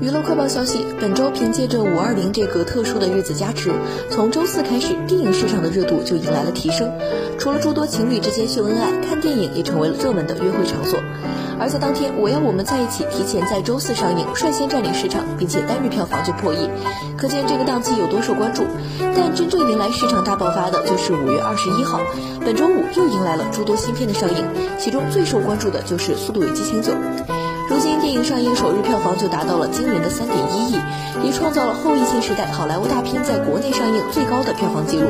娱乐快报消息：本周凭借着五二零这个特殊的日子加持，从周四开始，电影市场的热度就迎来了提升。除了诸多情侣之间秀恩爱，看电影也成为了热门的约会场所。而在当天，我要我们在一起提前在周四上映，率先占领市场，并且单日票房就破亿，可见这个档期有多受关注。但真正迎来市场大爆发的就是五月二十一号，本周五又迎来了诸多新片的上映，其中最受关注的就是《速度与激情九》。电影上映首日票房就达到了惊人的三点一亿，也创造了后疫情时代好莱坞大片在国内上映最高的票房纪录。